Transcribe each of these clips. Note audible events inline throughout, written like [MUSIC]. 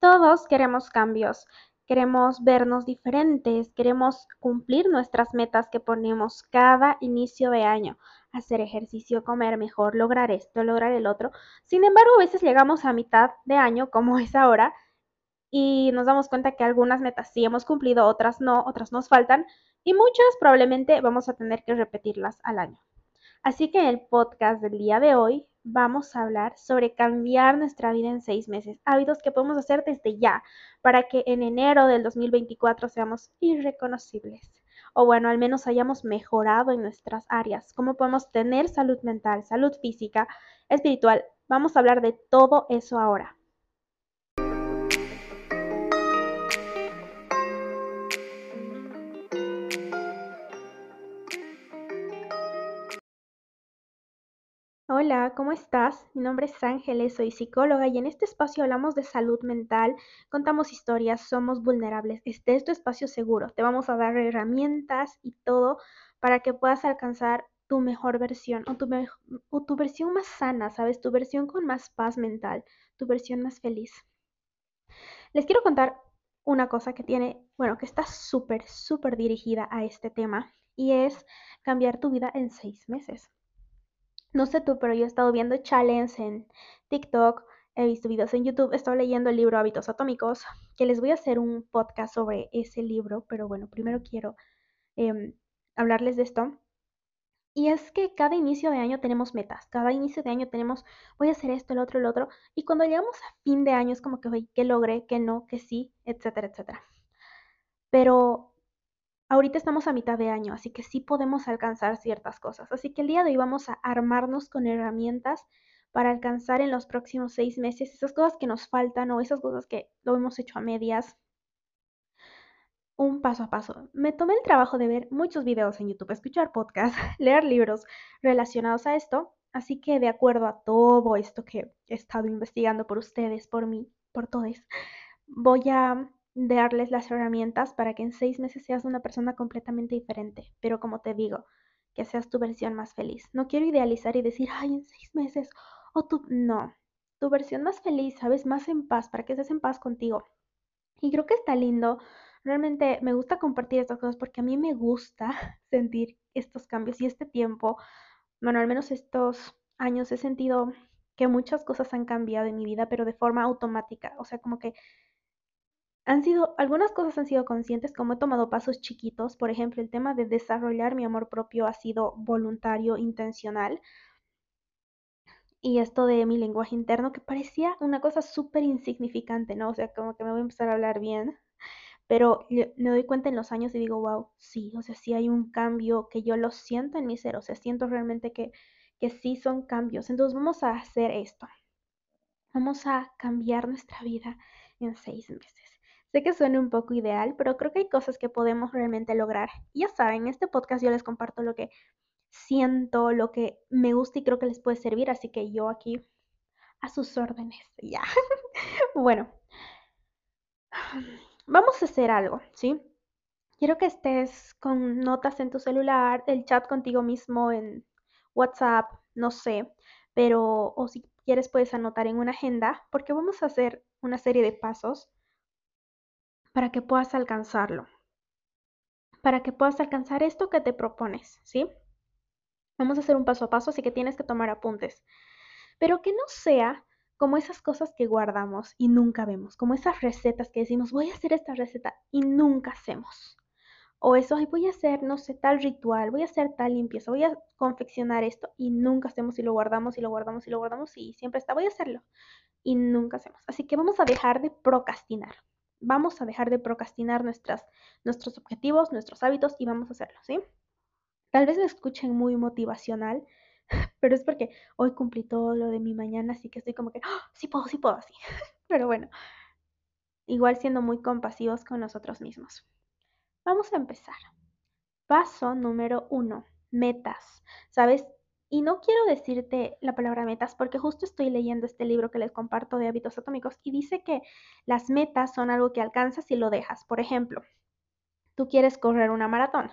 Todos queremos cambios, queremos vernos diferentes, queremos cumplir nuestras metas que ponemos cada inicio de año, hacer ejercicio, comer mejor, lograr esto, lograr el otro. Sin embargo, a veces llegamos a mitad de año, como es ahora, y nos damos cuenta que algunas metas sí hemos cumplido, otras no, otras nos faltan, y muchas probablemente vamos a tener que repetirlas al año. Así que en el podcast del día de hoy vamos a hablar sobre cambiar nuestra vida en seis meses, hábitos que podemos hacer desde ya para que en enero del 2024 seamos irreconocibles. O bueno, al menos hayamos mejorado en nuestras áreas, cómo podemos tener salud mental, salud física, espiritual. Vamos a hablar de todo eso ahora. Hola, ¿cómo estás? Mi nombre es Ángeles, soy psicóloga y en este espacio hablamos de salud mental, contamos historias, somos vulnerables. Este es tu espacio seguro. Te vamos a dar herramientas y todo para que puedas alcanzar tu mejor versión o tu, o tu versión más sana, ¿sabes? Tu versión con más paz mental, tu versión más feliz. Les quiero contar una cosa que tiene, bueno, que está súper, súper dirigida a este tema y es cambiar tu vida en seis meses. No sé tú, pero yo he estado viendo challenges en TikTok, he visto videos en YouTube, he estado leyendo el libro Hábitos Atómicos, que les voy a hacer un podcast sobre ese libro, pero bueno, primero quiero em, hablarles de esto. Y es que cada inicio de año tenemos metas, cada inicio de año tenemos, voy a hacer esto, el otro, el otro, y cuando llegamos a fin de año es como que, que logré, que no, que sí, etcétera, etcétera. Pero Ahorita estamos a mitad de año, así que sí podemos alcanzar ciertas cosas. Así que el día de hoy vamos a armarnos con herramientas para alcanzar en los próximos seis meses esas cosas que nos faltan o esas cosas que lo hemos hecho a medias. Un paso a paso. Me tomé el trabajo de ver muchos videos en YouTube, escuchar podcasts, [LAUGHS] leer libros relacionados a esto. Así que de acuerdo a todo esto que he estado investigando por ustedes, por mí, por todos, voy a darles las herramientas para que en seis meses seas una persona completamente diferente. Pero como te digo, que seas tu versión más feliz. No quiero idealizar y decir, ay, en seis meses, o tú, no, tu versión más feliz, sabes, más en paz, para que estés en paz contigo. Y creo que está lindo. Realmente me gusta compartir estas cosas porque a mí me gusta [LAUGHS] sentir estos cambios y este tiempo. Bueno, al menos estos años he sentido que muchas cosas han cambiado en mi vida, pero de forma automática. O sea, como que han sido, algunas cosas han sido conscientes, como he tomado pasos chiquitos, por ejemplo, el tema de desarrollar mi amor propio ha sido voluntario, intencional. Y esto de mi lenguaje interno, que parecía una cosa súper insignificante, ¿no? O sea, como que me voy a empezar a hablar bien, pero me doy cuenta en los años y digo, wow, sí, o sea, sí hay un cambio que yo lo siento en mi ser, o sea, siento realmente que, que sí son cambios. Entonces vamos a hacer esto. Vamos a cambiar nuestra vida en seis meses. Sé que suena un poco ideal, pero creo que hay cosas que podemos realmente lograr. ya saben, en este podcast yo les comparto lo que siento, lo que me gusta y creo que les puede servir, así que yo aquí a sus órdenes, [LAUGHS] ya. bueno, vamos a hacer algo, ¿sí? Quiero que estés con notas en tu celular, el chat contigo mismo en WhatsApp, no sé, pero o si quieres puedes anotar en una agenda, porque vamos a hacer una serie de pasos para que puedas alcanzarlo, para que puedas alcanzar esto que te propones, ¿sí? Vamos a hacer un paso a paso, así que tienes que tomar apuntes, pero que no sea como esas cosas que guardamos y nunca vemos, como esas recetas que decimos, voy a hacer esta receta y nunca hacemos. O eso, voy a hacer, no sé, tal ritual, voy a hacer tal limpieza, voy a confeccionar esto y nunca hacemos y lo guardamos y lo guardamos y lo guardamos y siempre está, voy a hacerlo y nunca hacemos. Así que vamos a dejar de procrastinar vamos a dejar de procrastinar nuestras, nuestros objetivos, nuestros hábitos y vamos a hacerlo, ¿sí? Tal vez me escuchen muy motivacional, [LAUGHS] pero es porque hoy cumplí todo lo de mi mañana, así que estoy como que, ¡Ah! sí puedo, sí puedo, así. [LAUGHS] Pero bueno, igual siendo muy compasivos con nosotros mismos. Vamos a empezar. Paso número uno, metas. ¿Sabes? Y no quiero decirte la palabra metas porque justo estoy leyendo este libro que les comparto de hábitos atómicos y dice que las metas son algo que alcanzas y lo dejas. Por ejemplo, tú quieres correr una maratón,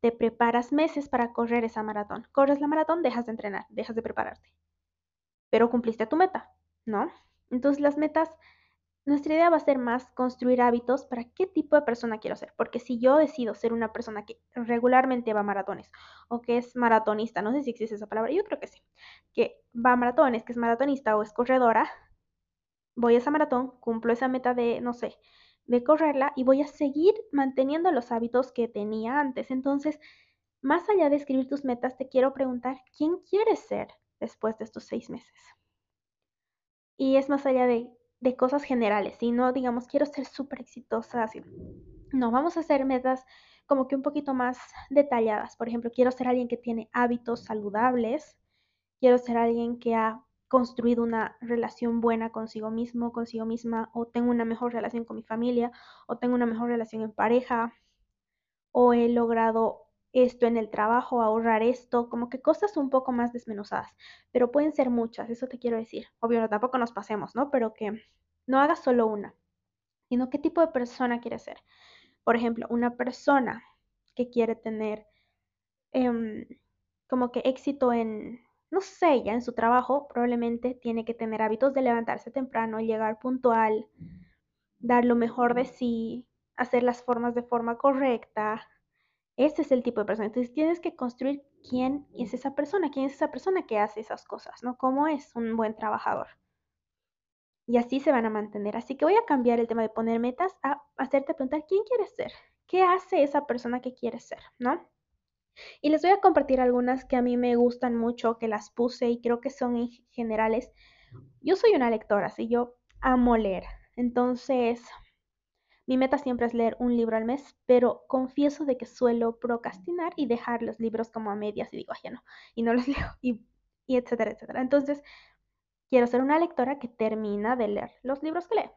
te preparas meses para correr esa maratón. Corres la maratón, dejas de entrenar, dejas de prepararte. Pero cumpliste tu meta, ¿no? Entonces las metas nuestra idea va a ser más construir hábitos para qué tipo de persona quiero ser. Porque si yo decido ser una persona que regularmente va a maratones o que es maratonista, no sé si existe esa palabra, yo creo que sí, que va a maratones, que es maratonista o es corredora, voy a esa maratón, cumplo esa meta de, no sé, de correrla y voy a seguir manteniendo los hábitos que tenía antes. Entonces, más allá de escribir tus metas, te quiero preguntar, ¿quién quieres ser después de estos seis meses? Y es más allá de de cosas generales, y no digamos, quiero ser súper exitosa, así. No, vamos a hacer metas como que un poquito más detalladas. Por ejemplo, quiero ser alguien que tiene hábitos saludables, quiero ser alguien que ha construido una relación buena consigo mismo, consigo misma, o tengo una mejor relación con mi familia, o tengo una mejor relación en pareja, o he logrado esto en el trabajo, ahorrar esto, como que cosas un poco más desmenuzadas, pero pueden ser muchas, eso te quiero decir. Obvio, tampoco nos pasemos, ¿no? Pero que no hagas solo una, sino qué tipo de persona quieres ser. Por ejemplo, una persona que quiere tener em, como que éxito en, no sé, ya en su trabajo, probablemente tiene que tener hábitos de levantarse temprano, llegar puntual, dar lo mejor de sí, hacer las formas de forma correcta, ese es el tipo de persona. Entonces tienes que construir quién es esa persona, quién es esa persona que hace esas cosas, ¿no? ¿Cómo es un buen trabajador? Y así se van a mantener. Así que voy a cambiar el tema de poner metas a hacerte preguntar quién quieres ser, qué hace esa persona que quieres ser, ¿no? Y les voy a compartir algunas que a mí me gustan mucho, que las puse y creo que son en generales. Yo soy una lectora, así yo amo leer. Entonces, mi meta siempre es leer un libro al mes, pero confieso de que suelo procrastinar y dejar los libros como a medias y digo, ya no, y no los [LAUGHS] leo, y etcétera, etcétera. Entonces, quiero ser una lectora que termina de leer los libros que lee.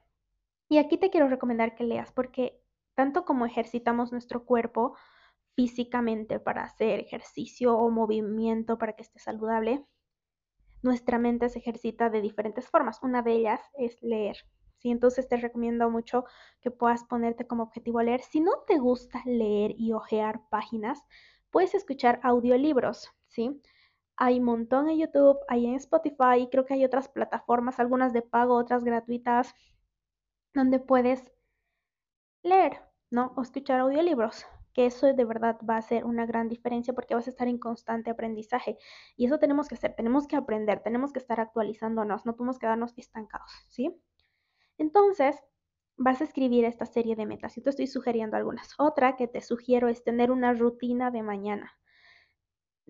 Y aquí te quiero recomendar que leas, porque tanto como ejercitamos nuestro cuerpo físicamente para hacer ejercicio o movimiento para que esté saludable, nuestra mente se ejercita de diferentes formas. Una de ellas es leer. ¿Sí? Entonces te recomiendo mucho que puedas ponerte como objetivo leer. Si no te gusta leer y hojear páginas, puedes escuchar audiolibros, ¿sí? Hay un montón en YouTube, hay en Spotify, creo que hay otras plataformas, algunas de pago, otras gratuitas, donde puedes leer, ¿no? O escuchar audiolibros, que eso de verdad va a ser una gran diferencia porque vas a estar en constante aprendizaje. Y eso tenemos que hacer, tenemos que aprender, tenemos que estar actualizándonos, no podemos quedarnos estancados, ¿sí? Entonces, vas a escribir esta serie de metas. Yo te estoy sugiriendo algunas. Otra que te sugiero es tener una rutina de mañana.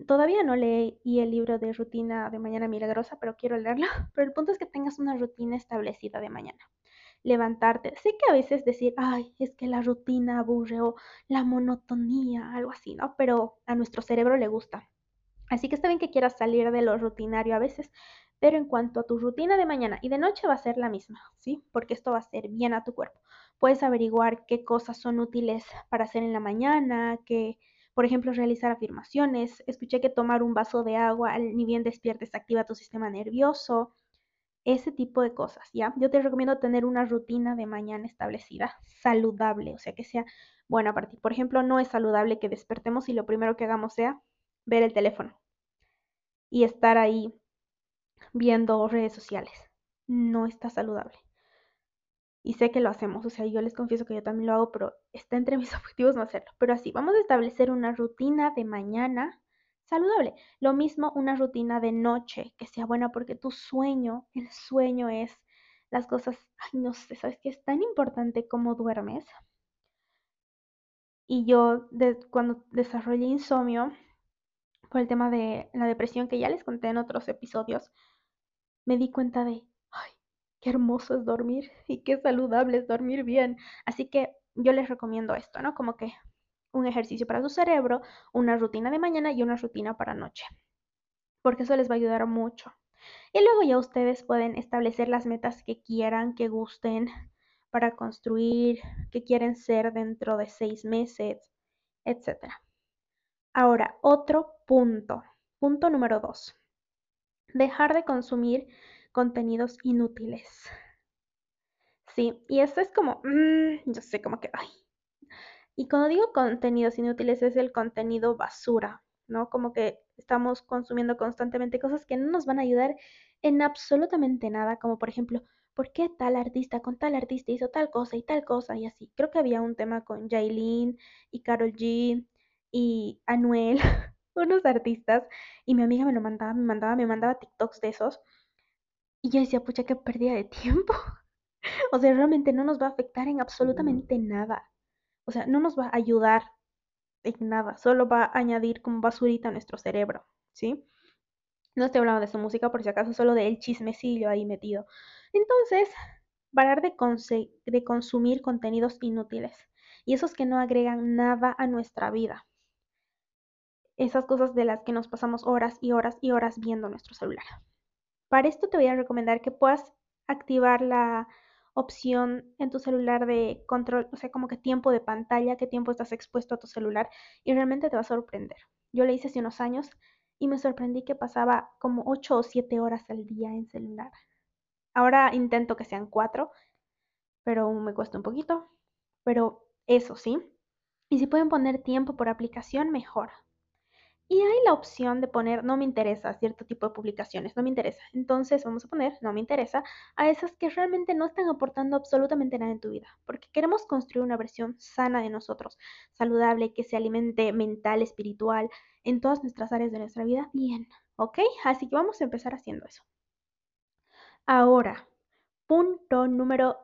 Todavía no leí el libro de rutina de mañana milagrosa, pero quiero leerlo. [LAUGHS] Pero el punto es que tengas una rutina establecida de mañana. Levantarte. Sé que a veces decir, ay, es que la rutina aburre o la monotonía, algo así, ¿no? Pero a nuestro cerebro le gusta. Así que está bien que quieras salir de lo rutinario a veces, pero en cuanto a tu rutina de mañana y de noche va a ser la misma, ¿sí? Porque esto va a ser bien a tu cuerpo. Puedes averiguar qué cosas son útiles para hacer en la mañana, que, por ejemplo, realizar afirmaciones. Escuché que tomar un vaso de agua ni bien despiertes activa tu sistema nervioso. Ese tipo de cosas, ¿ya? Yo te recomiendo tener una rutina de mañana establecida, saludable, o sea, que sea buena para ti. Por ejemplo, no es saludable que despertemos y lo primero que hagamos sea ver el teléfono y estar ahí viendo redes sociales. No está saludable. Y sé que lo hacemos, o sea, yo les confieso que yo también lo hago, pero está entre mis [LAUGHS] objetivos no hacerlo. Pero así, vamos a establecer una rutina de mañana saludable. Lo mismo una rutina de noche que sea buena porque tu sueño, el sueño es las cosas, ay, no sé, ¿sabes qué? Es tan importante cómo duermes. Y yo cuando desarrollé insomnio, por el tema de la depresión que ya les conté en otros episodios, me di cuenta de, ay, qué hermoso es dormir [LAUGHS] y qué saludable es dormir bien. Así que yo les recomiendo esto, ¿no? Como que un ejercicio para su cerebro, una rutina de mañana y una rutina para noche, porque eso les va a ayudar mucho. Y luego ya ustedes pueden establecer las metas que quieran, que gusten para construir, que quieren ser dentro de seis meses, etc. Ahora, otro punto, punto número dos dejar de consumir contenidos inútiles. Sí, y esto es como, mm, yo sé, como que, ay. Y cuando digo contenidos inútiles es el contenido basura, ¿no? Como que estamos consumiendo constantemente cosas que no nos van a ayudar en absolutamente nada, como por ejemplo ¿por qué tal artista con tal artista hizo tal cosa y tal cosa y así? Creo que había un tema con Jailin y Carol G y Anuel, [LAUGHS] unos artistas, y mi amiga me lo mandaba, me mandaba, me mandaba TikToks de esos. Y yo decía, pucha, qué pérdida de tiempo. [LAUGHS] o sea, realmente no nos va a afectar en absolutamente nada. O sea, no nos va a ayudar en nada, solo va a añadir como basurita a nuestro cerebro, ¿sí? No estoy hablando de su música, por si acaso, solo del chismecillo ahí metido. Entonces, parar de, de consumir contenidos inútiles y esos que no agregan nada a nuestra vida. Esas cosas de las que nos pasamos horas y horas y horas viendo nuestro celular. Para esto te voy a recomendar que puedas activar la opción en tu celular de control, o sea, como que tiempo de pantalla, qué tiempo estás expuesto a tu celular y realmente te va a sorprender. Yo le hice hace unos años y me sorprendí que pasaba como 8 o 7 horas al día en celular. Ahora intento que sean 4, pero me cuesta un poquito. Pero eso sí. Y si pueden poner tiempo por aplicación, mejor. Y hay la opción de poner no me interesa cierto tipo de publicaciones, no me interesa. Entonces vamos a poner no me interesa a esas que realmente no están aportando absolutamente nada en tu vida, porque queremos construir una versión sana de nosotros, saludable, que se alimente mental, espiritual, en todas nuestras áreas de nuestra vida, bien, ¿ok? Así que vamos a empezar haciendo eso. Ahora, punto número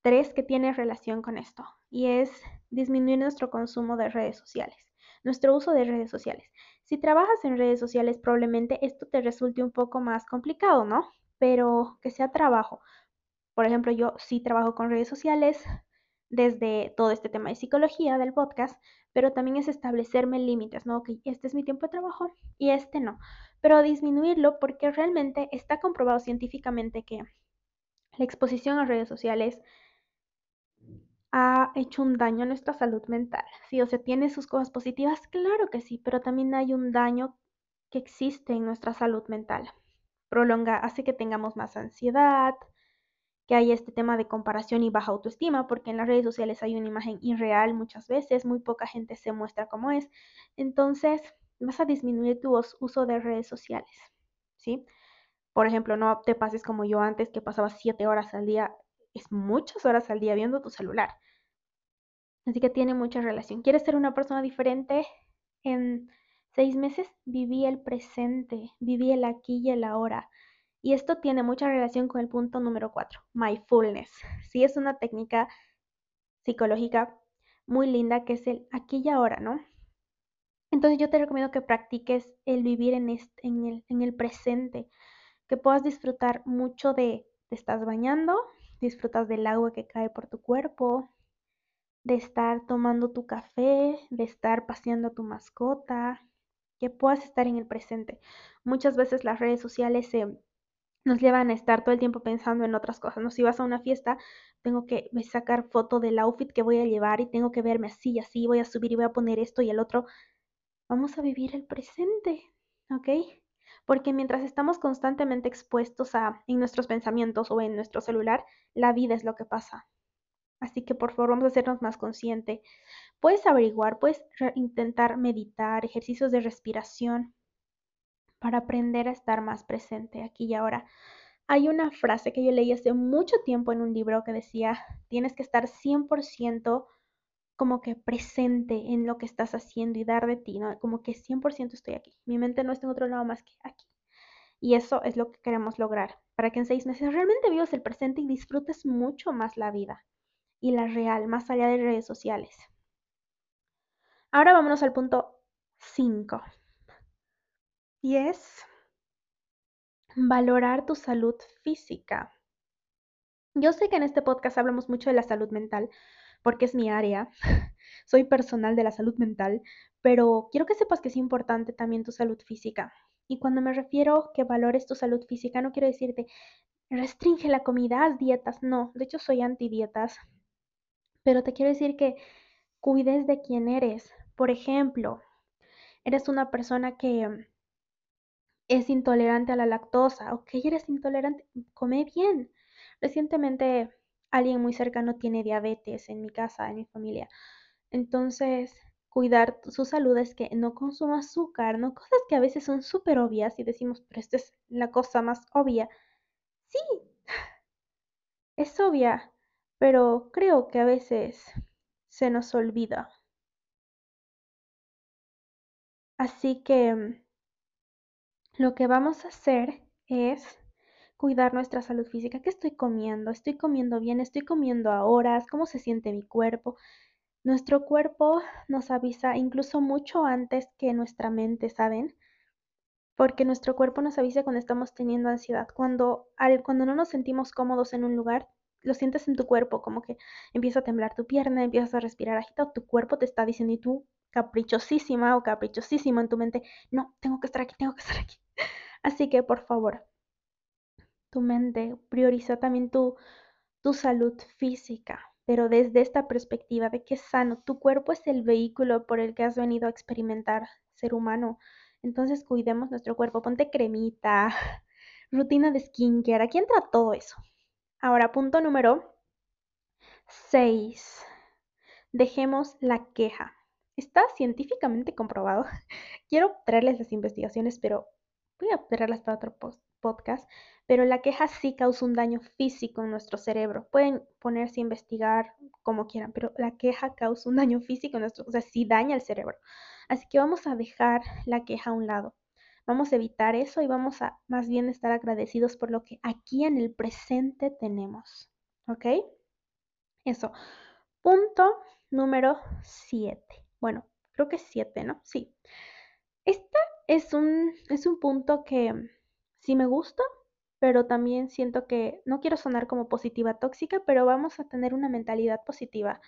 tres que tiene relación con esto, y es disminuir nuestro consumo de redes sociales nuestro uso de redes sociales. Si trabajas en redes sociales, probablemente esto te resulte un poco más complicado, ¿no? Pero que sea trabajo. Por ejemplo, yo sí trabajo con redes sociales desde todo este tema de psicología del podcast, pero también es establecerme límites, ¿no? Que este es mi tiempo de trabajo y este no. Pero disminuirlo porque realmente está comprobado científicamente que la exposición a redes sociales ha hecho un daño a nuestra salud mental. Sí, o sea, tiene sus cosas positivas, claro que sí, pero también hay un daño que existe en nuestra salud mental. Prolonga, hace que tengamos más ansiedad, que hay este tema de comparación y baja autoestima, porque en las redes sociales hay una imagen irreal muchas veces, muy poca gente se muestra como es. Entonces, vas a disminuir tu uso de redes sociales, ¿sí? Por ejemplo, no te pases como yo antes, que pasaba siete horas al día es muchas horas al día viendo tu celular. Así que tiene mucha relación. ¿Quieres ser una persona diferente? En seis meses viví el presente, viví el aquí y el ahora. Y esto tiene mucha relación con el punto número cuatro, mindfulness. Sí, es una técnica psicológica muy linda que es el aquí y ahora, ¿no? Entonces yo te recomiendo que practiques el vivir en, en, el, en el presente, que puedas disfrutar mucho de te estás bañando, disfrutas del agua que cae por tu cuerpo, de estar tomando tu café, de estar paseando a tu mascota, que puedas estar en el presente. Muchas veces las redes sociales nos llevan a estar todo el tiempo pensando en otras cosas. ¿no? Si vas a una fiesta, tengo que sacar foto del outfit que voy a llevar y tengo que verme así y así, voy a subir y voy a poner esto y el otro. Vamos a vivir el presente, ¿ok? Porque mientras estamos constantemente expuestos a en nuestros pensamientos o en nuestro celular, la vida es lo que pasa. Así que por favor vamos a hacernos más consciente. Puedes averiguar, puedes intentar meditar, ejercicios de respiración para aprender a estar más presente aquí y ahora. Hay una frase que yo leí hace mucho tiempo en un libro que decía, tienes que estar 100% como que presente en lo que estás haciendo y dar de ti, ¿no? Como que 100% estoy aquí. Mi mente no está en otro lado más que aquí. Y eso es lo que queremos lograr, para que en seis meses realmente vivas el presente y disfrutes mucho más la vida y la real, más allá de redes sociales. Ahora vámonos al punto 5. Y es valorar tu salud física. Yo sé que en este podcast hablamos mucho de la salud mental, porque es mi área. [LAUGHS] Soy personal de la salud mental, pero quiero que sepas que es importante también tu salud física. Y cuando me refiero que valores tu salud física, no quiero decirte restringe la comida, haz dietas. No, de hecho soy anti dietas. Pero te quiero decir que cuides de quién eres. Por ejemplo, eres una persona que es intolerante a la lactosa. Ok, eres intolerante, come bien. Recientemente alguien muy cercano tiene diabetes en mi casa, en mi familia. Entonces, cuidar su salud es que no consuma azúcar, no cosas que a veces son súper obvias y decimos, pero esta es la cosa más obvia. Sí, Es obvia, pero creo que a veces se nos olvida. Así que mm, lo que vamos a hacer es cuidar nuestra salud física. ¿Qué estoy comiendo? ¿Estoy comiendo bien? ¿Estoy comiendo a horas? ¿Cómo se siente mi cuerpo? Nuestro cuerpo nos avisa incluso mucho antes que nuestra mente, ¿saben? Porque nuestro cuerpo nos avisa cuando estamos teniendo ansiedad. Cuando, al, cuando no nos sentimos cómodos en un lugar, lo sientes en tu cuerpo, como que empieza a temblar tu pierna, empiezas a respirar agitado, tu cuerpo te está diciendo y tú caprichosísima o caprichosísimo en tu mente, no, tengo que estar aquí, tengo que estar aquí. [LAUGHS] Así que por favor, tu mente prioriza también tu, tu salud física, pero desde esta perspectiva de que es sano, tu cuerpo es el vehículo por el que has venido a experimentar ser humano. Entonces cuidemos nuestro cuerpo, ponte cremita, [LAUGHS] rutina de skincare, aquí entra todo eso. Ahora, punto número 6. Dejemos la queja. Está científicamente comprobado. [LAUGHS] Quiero traerles las investigaciones, pero voy a traerlas para otro podcast. Pero la queja sí causa un daño físico en nuestro cerebro. Pueden ponerse a investigar como quieran, pero la queja causa un daño físico en nuestro, o sea, sí daña el cerebro. Así que vamos a dejar la queja a un lado. Vamos a evitar eso y vamos a más bien estar agradecidos por lo que aquí en el presente tenemos. ¿Ok? Eso. Punto número 7. Bueno, creo que es 7, ¿no? Sí. Este es un, es un punto que sí me gusta, pero también siento que no quiero sonar como positiva tóxica, pero vamos a tener una mentalidad positiva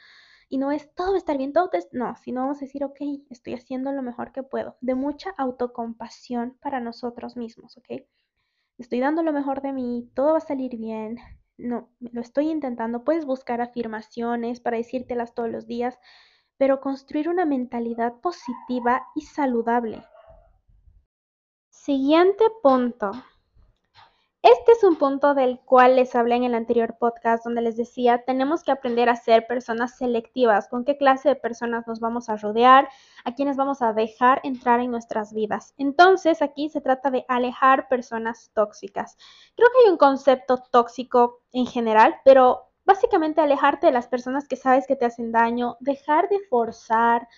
y no es todo estar bien, todo es, no, sino vamos a decir, ok, estoy haciendo lo mejor que puedo, de mucha autocompasión para nosotros mismos, ok. Estoy dando lo mejor de mí, todo va a salir bien, no, lo estoy intentando, puedes buscar afirmaciones para decírtelas todos los días, pero construir una mentalidad positiva y saludable. Siguiente punto. Este es un punto del cual les hablé en el anterior podcast donde les decía, tenemos que aprender a ser personas selectivas, con qué clase de personas nos vamos a rodear, a quienes vamos a dejar entrar en nuestras vidas. Entonces, aquí se trata de alejar personas tóxicas. Creo que hay un concepto tóxico en general, pero básicamente alejarte de las personas que sabes que te hacen daño, dejar de forzar,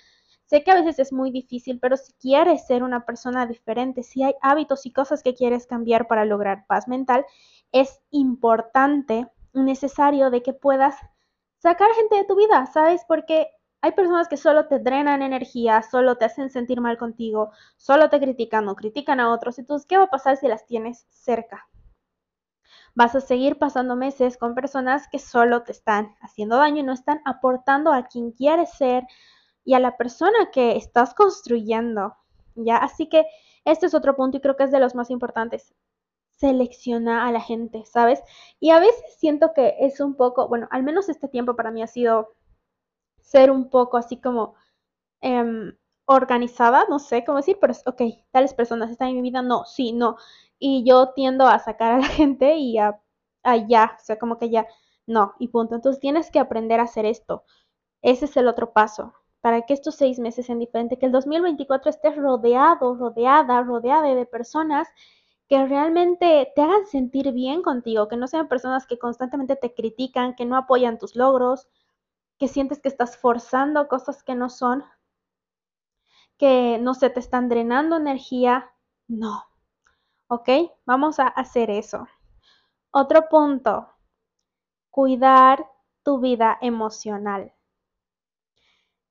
Sé que a veces es muy difícil, pero si quieres ser una persona diferente, si hay hábitos y cosas que quieres cambiar para lograr paz mental, es importante necesario de que puedas sacar gente de tu vida, ¿sabes? Porque hay personas que solo te drenan energía, solo te hacen sentir mal contigo, solo te critican o critican a otros. Entonces, ¿qué va a pasar si las tienes cerca? Vas a seguir pasando meses con personas que solo te están haciendo daño y no están aportando a quien quieres ser, y a la persona que estás construyendo, ¿ya? Así que este es otro punto y creo que es de los más importantes. Selecciona a la gente, ¿sabes? Y a veces siento que es un poco, bueno, al menos este tiempo para mí ha sido ser un poco así como em, organizada, no sé cómo decir, pero ok, tales personas están en mi vida, no, sí, no. Y yo tiendo a sacar a la [LAUGHS] gente y a, a ya, o sea, como que ya, no, y punto. Entonces tienes que aprender a hacer esto. Ese es el otro paso para que estos seis meses sean diferentes, que el 2024 estés rodeado, rodeada, rodeada de personas que realmente te hagan sentir bien contigo, que no sean personas que constantemente te critican, que no apoyan tus logros, que sientes que estás forzando cosas que no son, que no se te están drenando energía. No. ¿Ok? Vamos a hacer eso. Otro punto. Cuidar tu vida emocional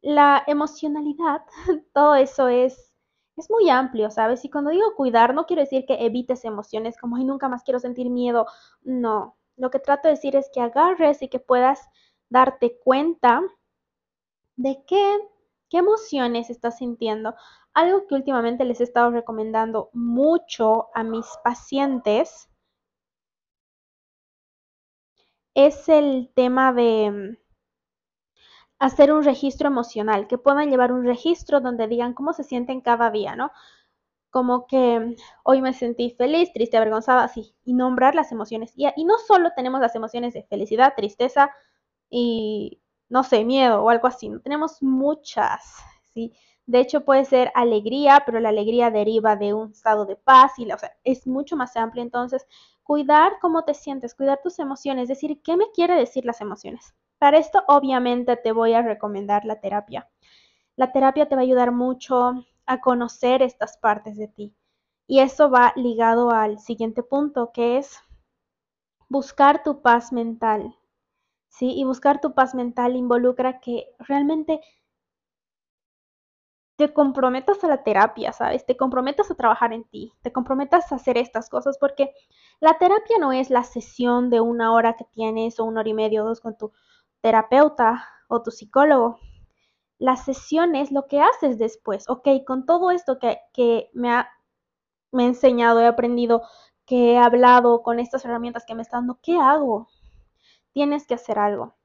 la emocionalidad, [LAUGHS] todo eso es, es muy amplio, ¿sabes? Y cuando digo cuidar, no quiero decir que evites emociones como, ay, nunca más quiero sentir miedo. No, lo que trato de decir es que agarres y que puedas darte cuenta de qué, qué emociones estás sintiendo. Algo que últimamente les he estado recomendando mucho a mis pacientes es el tema de hacer un registro emocional, que puedan llevar un registro donde digan cómo se sienten cada día, ¿no? Como que hoy me sentí feliz, triste, avergonzada, así, y nombrar las emociones. Y, y no solo tenemos las emociones de felicidad, tristeza y, no sé, miedo o algo así, tenemos muchas, ¿sí? De hecho, puede ser alegría, pero la alegría deriva de un estado de paz y, o sea, es mucho más amplio. Entonces, cuidar cómo te sientes, cuidar tus emociones, decir, ¿qué me quiere decir las emociones? Para esto, obviamente, te voy a recomendar la terapia. La terapia te va a ayudar mucho a conocer estas partes de ti. Y eso va ligado al siguiente punto, que es buscar tu paz mental. ¿Sí? Y buscar tu paz mental involucra que realmente te comprometas a la terapia, ¿sabes? Te comprometas a trabajar en ti, te comprometas a hacer estas cosas, porque la terapia no es la sesión de una hora que tienes o una hora y media o dos con tu terapeuta o tu psicólogo. La sesión es lo que haces después, ok, con todo esto que, que me ha me he enseñado, he aprendido, que he hablado con estas herramientas que me están dando, ¿qué hago? Tienes que hacer algo.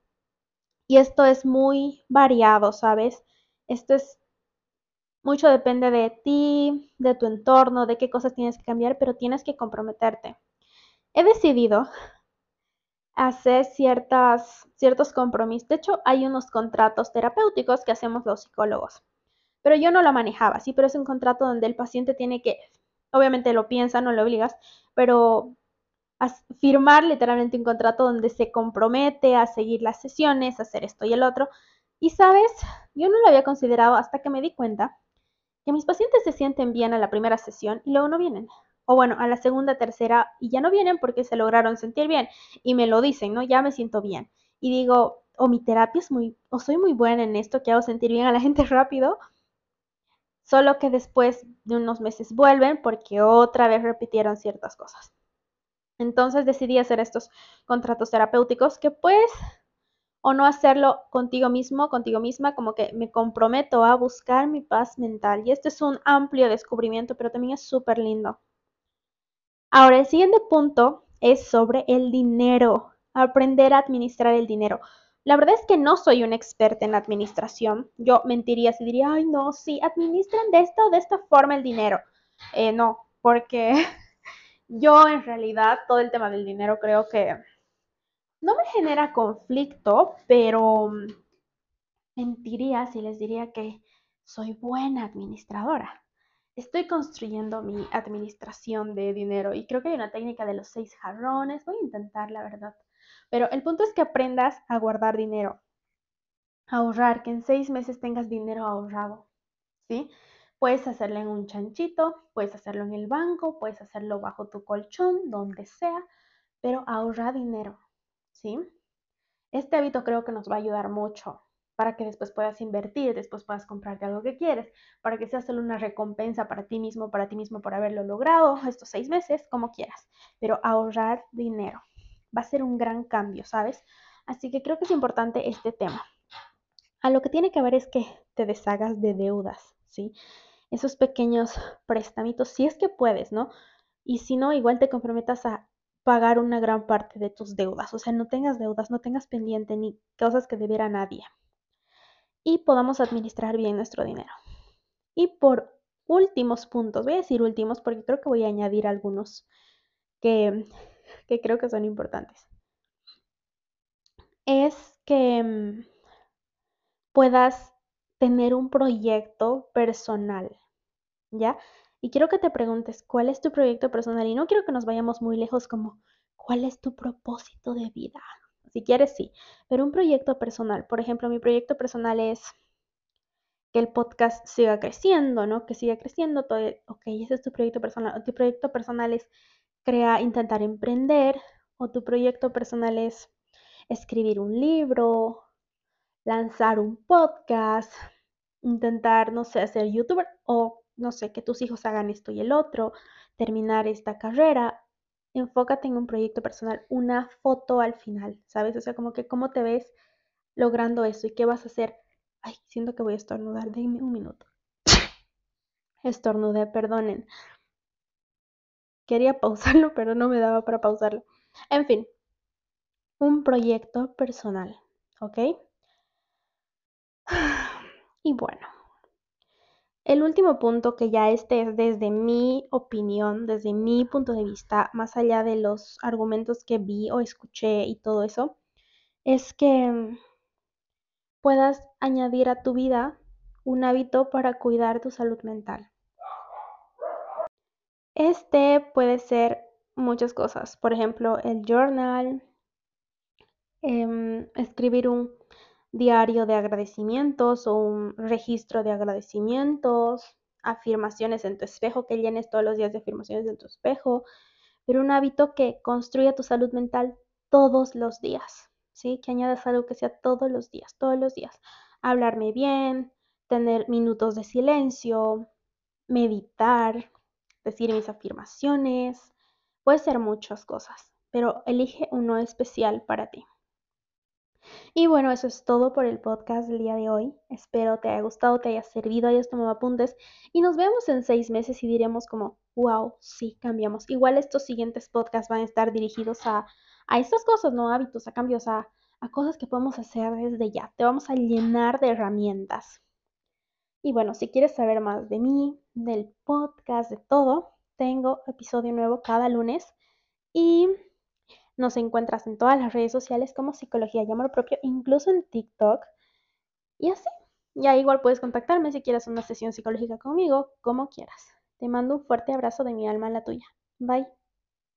Y esto es muy variado, ¿sabes? Esto es mucho depende de ti, de tu entorno, de qué cosas tienes que cambiar, pero tienes que comprometerte. He decidido hacer ciertas, ciertos compromisos. De hecho, hay unos contratos terapéuticos que hacemos los psicólogos, pero yo no lo manejaba, sí, pero es un contrato donde el paciente tiene que obviamente lo piensa, no lo obligas, pero firmar literalmente un contrato donde se compromete a seguir las sesiones, a hacer esto y el otro. Y sabes, yo no lo había considerado hasta que me di cuenta que mis pacientes se sienten bien a la primera sesión y luego no vienen. O bueno, a la segunda, tercera y ya no vienen porque se lograron sentir bien y me lo dicen, ¿no? Ya me siento bien. Y digo, o mi terapia es muy, o soy muy buena en esto que hago sentir bien a la [LAUGHS] gente rápido, solo que después de unos meses vuelven porque otra vez repitieron ciertas cosas. Entonces decidí hacer estos contratos terapéuticos que puedes o no hacerlo contigo mismo, contigo misma, como que me comprometo a buscar mi paz mental. Y este es un amplio descubrimiento, pero también es súper lindo. Ahora, el siguiente punto es sobre el dinero, aprender a administrar el dinero. La verdad es que no soy una experta en administración. Yo mentiría si diría, ay, no, sí, administran de esta o de esta forma el dinero. Eh, no, porque [LAUGHS] yo en realidad todo el tema del dinero creo que no me genera conflicto, pero mentiría si les diría que soy buena administradora. Estoy construyendo mi administración de dinero y creo que hay una técnica de los seis jarrones. Voy a intentar, la verdad. Pero el punto es que aprendas a guardar dinero, a ahorrar, que en seis meses tengas dinero ahorrado, ¿sí? Puedes hacerlo en un chanchito, puedes hacerlo en el banco, puedes hacerlo bajo tu colchón, donde sea, pero ahorra dinero, ¿sí? Este hábito creo que nos va a ayudar mucho para que después puedas invertir, después puedas comprarte algo que quieres, para que sea solo una recompensa para ti mismo, para ti mismo por haberlo logrado estos seis meses, como quieras, pero ahorrar dinero va a ser un gran cambio, ¿sabes? Así que creo que es importante este tema. A lo que tiene que ver es que te deshagas de deudas, ¿sí? Esos pequeños préstamitos, si es que puedes, ¿no? Y si no, igual te comprometas a pagar una gran parte de tus deudas. O sea, no tengas deudas, no tengas pendiente ni cosas que debiera nadie. Y podamos administrar bien nuestro dinero. Y por últimos puntos, voy a decir últimos porque creo que voy a añadir algunos que que creo que son importantes. Es que mm, puedas tener un proyecto personal, ¿ya? Y quiero que te preguntes, ¿cuál es tu proyecto personal? Y no quiero que nos vayamos muy lejos como, ¿cuál es tu propósito de vida? Si quieres, sí, pero un proyecto personal. Por ejemplo, mi proyecto personal es que el podcast siga creciendo, ¿no? Que siga creciendo. Todo, ok, ese es tu proyecto personal. Tu proyecto personal es crea, intentar emprender o tu proyecto personal es escribir un libro, lanzar un podcast, intentar, no sé, ser youtuber o, no sé, que tus hijos hagan esto y el otro, terminar esta carrera. Enfócate en un proyecto personal, una foto al final, ¿sabes? O sea, como que cómo te ves logrando eso y qué vas a hacer. Ay, siento que voy a estornudar, denme un minuto. [LAUGHS] Estornudé, perdonen. Quería pausarlo, [LAUGHS] pero no me daba para pausarlo. En fin, un proyecto personal, ¿ok? [SIGHS] Y bueno, el último punto, que ya este es desde mi opinión, desde mi punto de vista, más allá de los argumentos que vi o escuché y todo eso, es que puedas añadir a tu vida un hábito para cuidar tu salud mental. Este puede ser muchas cosas. Por ejemplo, el journal, em, escribir un diario de agradecimientos o un registro de agradecimientos, afirmaciones en tu espejo, que llenes todos los días de afirmaciones en tu espejo, pero un hábito que construya tu salud mental todos los días, ¿sí? Que añadas algo que sea todos los días, todos los días. Hablarme bien, tener minutos de silencio, meditar, decir mis afirmaciones, puede ser muchas cosas, pero elige uno especial para ti. Y bueno, eso es todo por el podcast del día de hoy. Espero te haya gustado, te haya servido, hayas tomado apuntes y nos vemos en seis meses y diremos como, wow, sí, cambiamos. Igual estos siguientes podcasts van a estar dirigidos a, a estas cosas, no hábitos, a cambios, a, a cosas que podemos hacer desde ya. Te vamos a llenar de herramientas. Y bueno, si quieres saber más de mí, del podcast, de todo, tengo episodio nuevo cada lunes y nos encuentras en todas las redes sociales como Psicología y Amor Propio, incluso en TikTok. Y así. Ya igual puedes contactarme si quieres una sesión psicológica conmigo, como quieras. Te mando un fuerte abrazo de mi alma a la tuya. Bye.